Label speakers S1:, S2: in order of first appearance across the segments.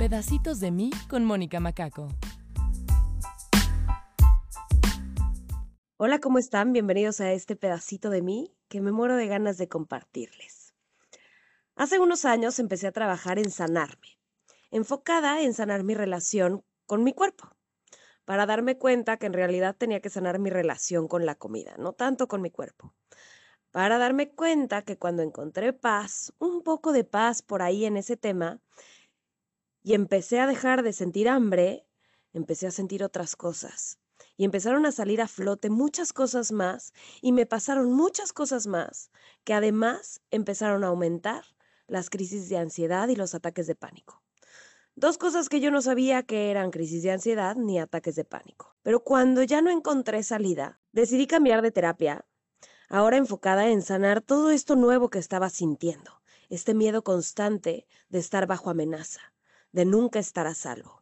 S1: Pedacitos de mí con Mónica Macaco.
S2: Hola, ¿cómo están? Bienvenidos a este pedacito de mí que me muero de ganas de compartirles. Hace unos años empecé a trabajar en sanarme, enfocada en sanar mi relación con mi cuerpo, para darme cuenta que en realidad tenía que sanar mi relación con la comida, no tanto con mi cuerpo. Para darme cuenta que cuando encontré paz, un poco de paz por ahí en ese tema, y empecé a dejar de sentir hambre, empecé a sentir otras cosas. Y empezaron a salir a flote muchas cosas más y me pasaron muchas cosas más que además empezaron a aumentar las crisis de ansiedad y los ataques de pánico. Dos cosas que yo no sabía que eran crisis de ansiedad ni ataques de pánico. Pero cuando ya no encontré salida, decidí cambiar de terapia, ahora enfocada en sanar todo esto nuevo que estaba sintiendo, este miedo constante de estar bajo amenaza, de nunca estar a salvo.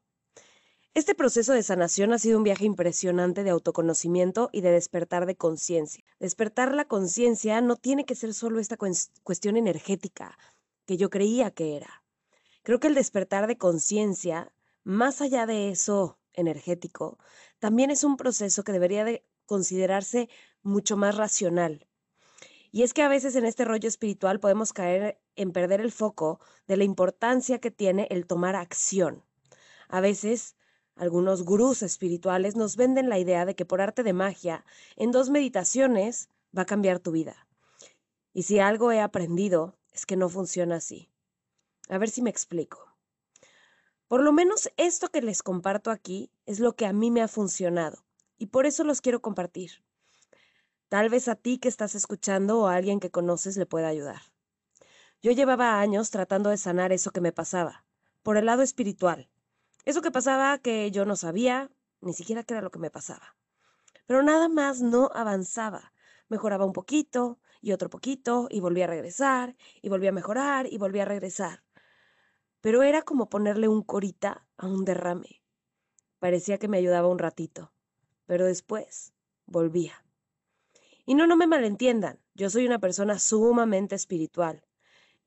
S2: Este proceso de sanación ha sido un viaje impresionante de autoconocimiento y de despertar de conciencia. Despertar la conciencia no tiene que ser solo esta cuestión energética que yo creía que era. Creo que el despertar de conciencia, más allá de eso energético, también es un proceso que debería de considerarse mucho más racional. Y es que a veces en este rollo espiritual podemos caer en perder el foco de la importancia que tiene el tomar acción. A veces algunos gurús espirituales nos venden la idea de que por arte de magia, en dos meditaciones va a cambiar tu vida. Y si algo he aprendido es que no funciona así. A ver si me explico. Por lo menos esto que les comparto aquí es lo que a mí me ha funcionado y por eso los quiero compartir. Tal vez a ti que estás escuchando o a alguien que conoces le pueda ayudar. Yo llevaba años tratando de sanar eso que me pasaba, por el lado espiritual. Eso que pasaba que yo no sabía, ni siquiera qué era lo que me pasaba. Pero nada más no avanzaba. Mejoraba un poquito y otro poquito y volvía a regresar y volvía a mejorar y volvía a regresar. Pero era como ponerle un corita a un derrame. Parecía que me ayudaba un ratito, pero después volvía. Y no, no me malentiendan, yo soy una persona sumamente espiritual.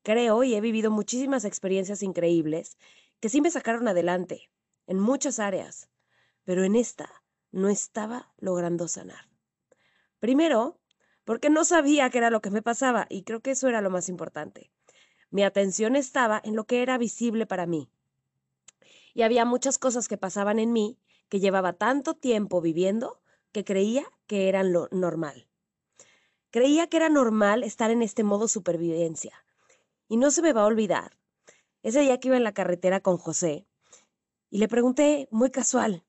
S2: Creo y he vivido muchísimas experiencias increíbles que sí me sacaron adelante, en muchas áreas, pero en esta no estaba logrando sanar. Primero, porque no sabía qué era lo que me pasaba y creo que eso era lo más importante. Mi atención estaba en lo que era visible para mí. Y había muchas cosas que pasaban en mí que llevaba tanto tiempo viviendo que creía que eran lo normal. Creía que era normal estar en este modo supervivencia. Y no se me va a olvidar. Ese día que iba en la carretera con José, y le pregunté muy casual,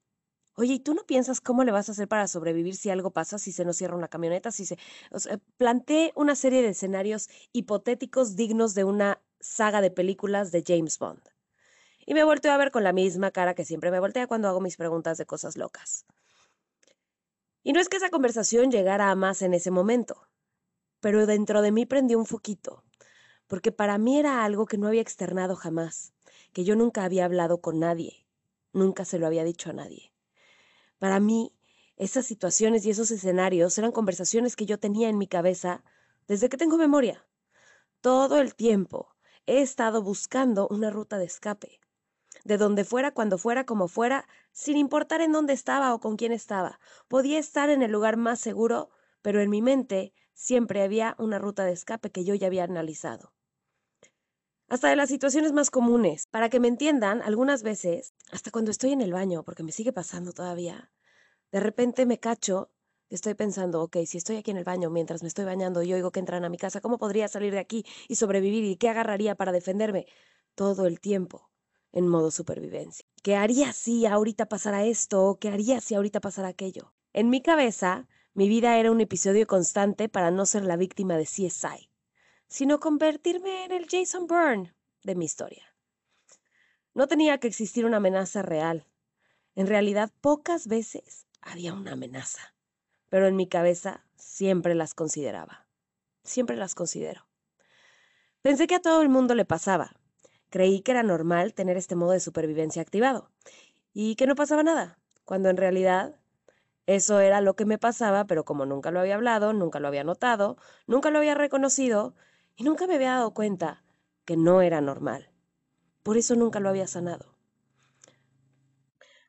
S2: oye, ¿y tú no piensas cómo le vas a hacer para sobrevivir si algo pasa, si se nos cierra una camioneta, si se... O planteé una serie de escenarios hipotéticos dignos de una saga de películas de James Bond. Y me volteó a ver con la misma cara que siempre me voltea cuando hago mis preguntas de cosas locas. Y no es que esa conversación llegara a más en ese momento pero dentro de mí prendió un foquito, porque para mí era algo que no había externado jamás, que yo nunca había hablado con nadie, nunca se lo había dicho a nadie. Para mí, esas situaciones y esos escenarios eran conversaciones que yo tenía en mi cabeza desde que tengo memoria. Todo el tiempo he estado buscando una ruta de escape, de donde fuera, cuando fuera, como fuera, sin importar en dónde estaba o con quién estaba. Podía estar en el lugar más seguro, pero en mi mente siempre había una ruta de escape que yo ya había analizado. Hasta de las situaciones más comunes. Para que me entiendan, algunas veces, hasta cuando estoy en el baño, porque me sigue pasando todavía, de repente me cacho estoy pensando, ok, si estoy aquí en el baño mientras me estoy bañando y oigo que entran a mi casa, ¿cómo podría salir de aquí y sobrevivir y qué agarraría para defenderme? Todo el tiempo en modo supervivencia. ¿Qué haría si ahorita pasara esto? ¿Qué haría si ahorita pasara aquello? En mi cabeza mi vida era un episodio constante para no ser la víctima de CSI, sino convertirme en el Jason Bourne de mi historia. No tenía que existir una amenaza real. En realidad, pocas veces había una amenaza, pero en mi cabeza siempre las consideraba. Siempre las considero. Pensé que a todo el mundo le pasaba. Creí que era normal tener este modo de supervivencia activado y que no pasaba nada, cuando en realidad eso era lo que me pasaba, pero como nunca lo había hablado, nunca lo había notado, nunca lo había reconocido y nunca me había dado cuenta que no era normal. Por eso nunca lo había sanado.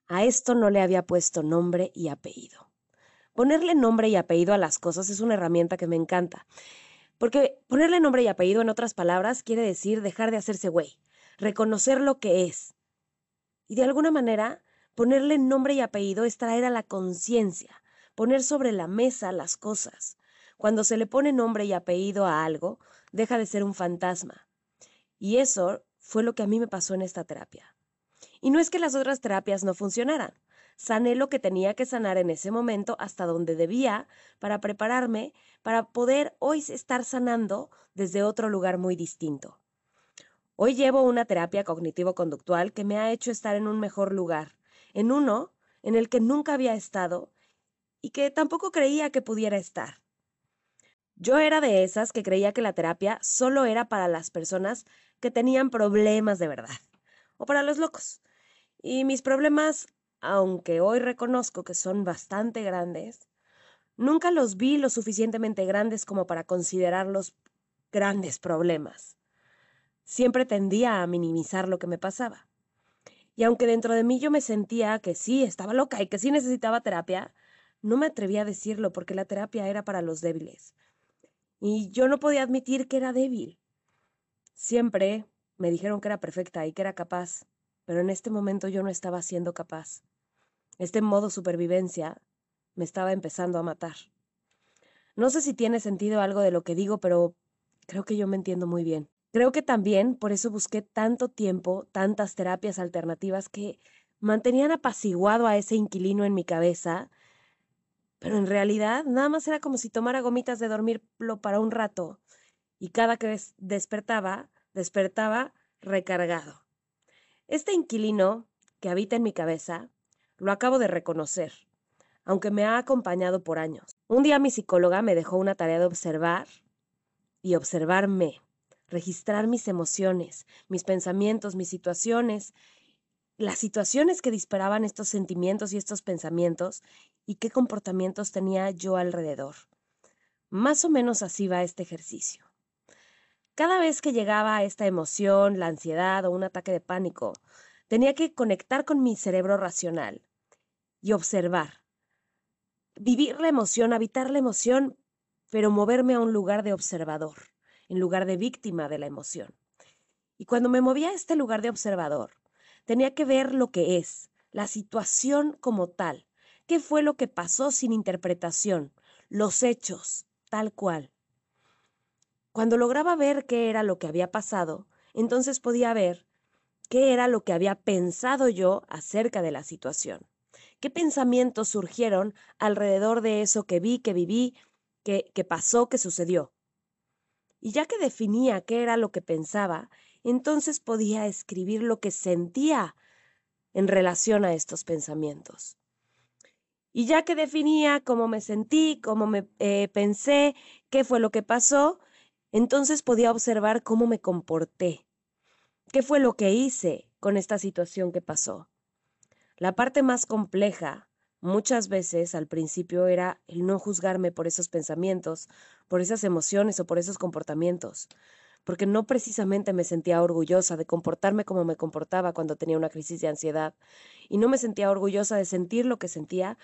S2: A esto no le había puesto nombre y apellido. Ponerle nombre y apellido a las cosas es una herramienta que me encanta. Porque ponerle nombre y apellido, en otras palabras, quiere decir dejar de hacerse güey, reconocer lo que es. Y de alguna manera, ponerle nombre y apellido es traer a la conciencia, poner sobre la mesa las cosas. Cuando se le pone nombre y apellido a algo, deja de ser un fantasma. Y eso fue lo que a mí me pasó en esta terapia. Y no es que las otras terapias no funcionaran. Sané lo que tenía que sanar en ese momento hasta donde debía para prepararme para poder hoy estar sanando desde otro lugar muy distinto. Hoy llevo una terapia cognitivo-conductual que me ha hecho estar en un mejor lugar, en uno en el que nunca había estado y que tampoco creía que pudiera estar. Yo era de esas que creía que la terapia solo era para las personas que tenían problemas de verdad, o para los locos. Y mis problemas, aunque hoy reconozco que son bastante grandes, nunca los vi lo suficientemente grandes como para considerarlos grandes problemas. Siempre tendía a minimizar lo que me pasaba. Y aunque dentro de mí yo me sentía que sí, estaba loca y que sí necesitaba terapia, no me atrevía a decirlo porque la terapia era para los débiles y yo no podía admitir que era débil. Siempre me dijeron que era perfecta y que era capaz, pero en este momento yo no estaba siendo capaz. Este modo supervivencia me estaba empezando a matar. No sé si tiene sentido algo de lo que digo, pero creo que yo me entiendo muy bien. Creo que también por eso busqué tanto tiempo, tantas terapias alternativas que mantenían apaciguado a ese inquilino en mi cabeza pero en realidad nada más era como si tomara gomitas de dormirlo para un rato. Y cada que despertaba, despertaba recargado. Este inquilino que habita en mi cabeza, lo acabo de reconocer, aunque me ha acompañado por años. Un día mi psicóloga me dejó una tarea de observar y observarme, registrar mis emociones, mis pensamientos, mis situaciones las situaciones que disparaban estos sentimientos y estos pensamientos y qué comportamientos tenía yo alrededor. Más o menos así va este ejercicio. Cada vez que llegaba esta emoción, la ansiedad o un ataque de pánico, tenía que conectar con mi cerebro racional y observar. Vivir la emoción, habitar la emoción, pero moverme a un lugar de observador, en lugar de víctima de la emoción. Y cuando me movía a este lugar de observador, Tenía que ver lo que es, la situación como tal. ¿Qué fue lo que pasó sin interpretación? Los hechos, tal cual. Cuando lograba ver qué era lo que había pasado, entonces podía ver qué era lo que había pensado yo acerca de la situación. ¿Qué pensamientos surgieron alrededor de eso que vi, que viví, que, que pasó, que sucedió? Y ya que definía qué era lo que pensaba, entonces podía escribir lo que sentía en relación a estos pensamientos. Y ya que definía cómo me sentí, cómo me eh, pensé, qué fue lo que pasó, entonces podía observar cómo me comporté, qué fue lo que hice con esta situación que pasó. La parte más compleja, muchas veces al principio, era el no juzgarme por esos pensamientos, por esas emociones o por esos comportamientos porque no precisamente me sentía orgullosa de comportarme como me comportaba cuando tenía una crisis de ansiedad, y no me sentía orgullosa de sentir lo que sentía,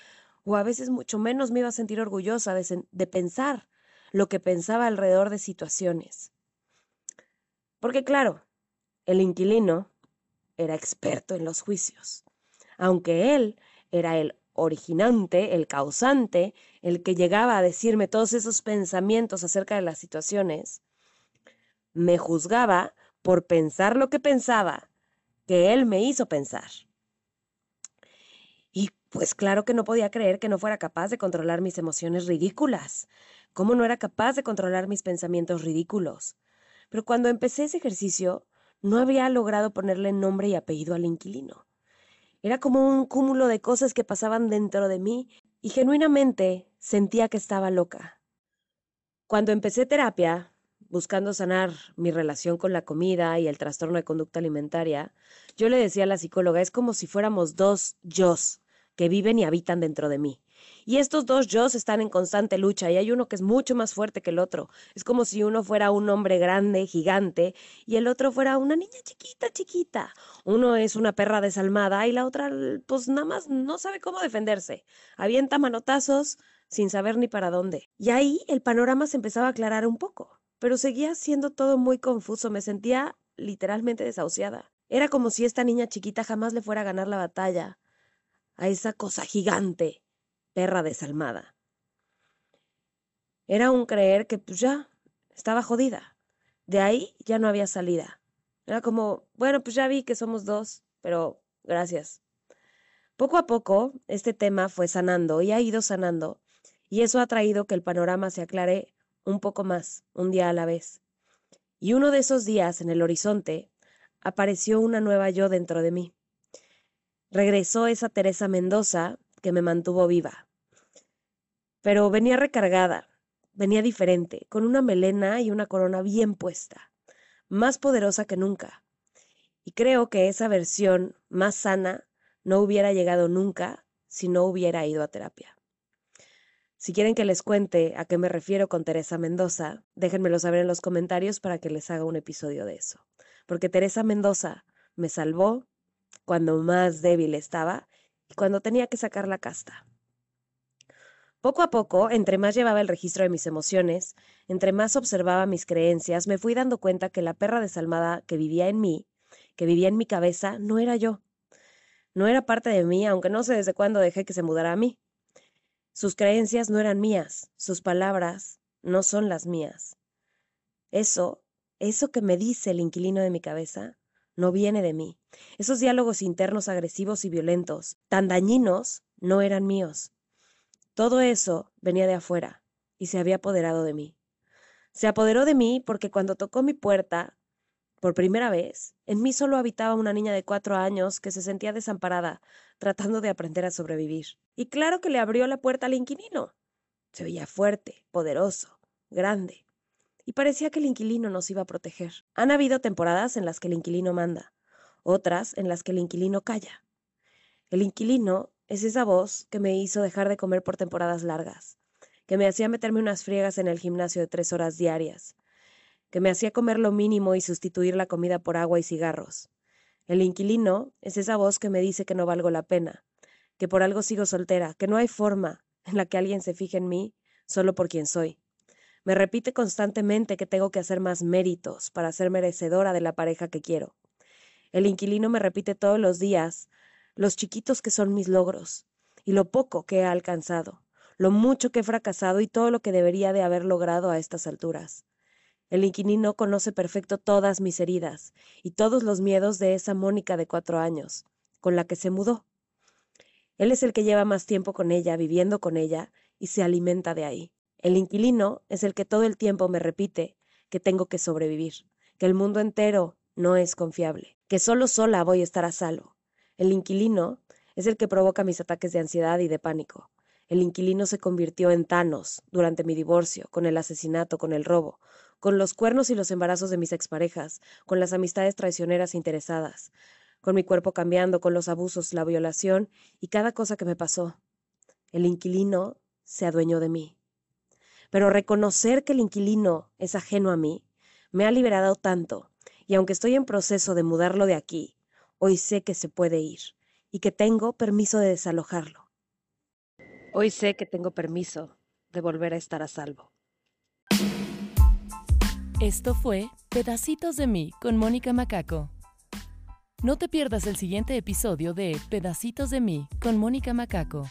S2: o a veces mucho menos me iba a sentir orgullosa de, de pensar lo que pensaba alrededor de situaciones. Porque claro, el inquilino era experto en los juicios, aunque él era el originante, el causante, el que llegaba a decirme todos esos pensamientos acerca de las situaciones, me juzgaba por pensar lo que pensaba, que él me hizo pensar. Pues claro que no podía creer que no fuera capaz de controlar mis emociones ridículas. ¿Cómo no era capaz de controlar mis pensamientos ridículos? Pero cuando empecé ese ejercicio, no había logrado ponerle nombre y apellido al inquilino. Era como un cúmulo de cosas que pasaban dentro de mí y genuinamente sentía que estaba loca. Cuando empecé terapia, buscando sanar mi relación con la comida y el trastorno de conducta alimentaria, yo le decía a la psicóloga, es como si fuéramos dos yos que viven y habitan dentro de mí. Y estos dos yo están en constante lucha y hay uno que es mucho más fuerte que el otro. Es como si uno fuera un hombre grande, gigante, y el otro fuera una niña chiquita, chiquita. Uno es una perra desalmada y la otra, pues nada más no sabe cómo defenderse. Avienta manotazos sin saber ni para dónde. Y ahí el panorama se empezaba a aclarar un poco, pero seguía siendo todo muy confuso. Me sentía literalmente desahuciada. Era como si esta niña chiquita jamás le fuera a ganar la batalla a esa cosa gigante perra desalmada. Era un creer que pues ya estaba jodida. De ahí ya no había salida. Era como, bueno, pues ya vi que somos dos, pero gracias. Poco a poco, este tema fue sanando y ha ido sanando, y eso ha traído que el panorama se aclare un poco más, un día a la vez. Y uno de esos días, en el horizonte, apareció una nueva yo dentro de mí. Regresó esa Teresa Mendoza que me mantuvo viva. Pero venía recargada, venía diferente, con una melena y una corona bien puesta, más poderosa que nunca. Y creo que esa versión más sana no hubiera llegado nunca si no hubiera ido a terapia. Si quieren que les cuente a qué me refiero con Teresa Mendoza, déjenmelo saber en los comentarios para que les haga un episodio de eso. Porque Teresa Mendoza me salvó cuando más débil estaba y cuando tenía que sacar la casta. Poco a poco, entre más llevaba el registro de mis emociones, entre más observaba mis creencias, me fui dando cuenta que la perra desalmada que vivía en mí, que vivía en mi cabeza, no era yo. No era parte de mí, aunque no sé desde cuándo dejé que se mudara a mí. Sus creencias no eran mías, sus palabras no son las mías. Eso, eso que me dice el inquilino de mi cabeza, no viene de mí. Esos diálogos internos agresivos y violentos, tan dañinos, no eran míos. Todo eso venía de afuera y se había apoderado de mí. Se apoderó de mí porque cuando tocó mi puerta, por primera vez, en mí solo habitaba una niña de cuatro años que se sentía desamparada, tratando de aprender a sobrevivir. Y claro que le abrió la puerta al inquilino. Se veía fuerte, poderoso, grande. Y parecía que el inquilino nos iba a proteger. Han habido temporadas en las que el inquilino manda, otras en las que el inquilino calla. El inquilino es esa voz que me hizo dejar de comer por temporadas largas, que me hacía meterme unas friegas en el gimnasio de tres horas diarias, que me hacía comer lo mínimo y sustituir la comida por agua y cigarros. El inquilino es esa voz que me dice que no valgo la pena, que por algo sigo soltera, que no hay forma en la que alguien se fije en mí solo por quien soy. Me repite constantemente que tengo que hacer más méritos para ser merecedora de la pareja que quiero. El inquilino me repite todos los días los chiquitos que son mis logros, y lo poco que he alcanzado, lo mucho que he fracasado y todo lo que debería de haber logrado a estas alturas. El inquilino conoce perfecto todas mis heridas y todos los miedos de esa Mónica de cuatro años, con la que se mudó. Él es el que lleva más tiempo con ella, viviendo con ella, y se alimenta de ahí. El inquilino es el que todo el tiempo me repite que tengo que sobrevivir, que el mundo entero no es confiable, que solo sola voy a estar a salvo, el inquilino es el que provoca mis ataques de ansiedad y de pánico. El inquilino se convirtió en Thanos durante mi divorcio, con el asesinato, con el robo, con los cuernos y los embarazos de mis exparejas, con las amistades traicioneras interesadas, con mi cuerpo cambiando, con los abusos, la violación y cada cosa que me pasó. El inquilino se adueñó de mí. Pero reconocer que el inquilino es ajeno a mí me ha liberado tanto, y aunque estoy en proceso de mudarlo de aquí, Hoy sé que se puede ir y que tengo permiso de desalojarlo. Hoy sé que tengo permiso de volver a estar a salvo.
S1: Esto fue Pedacitos de mí con Mónica Macaco. No te pierdas el siguiente episodio de Pedacitos de mí con Mónica Macaco.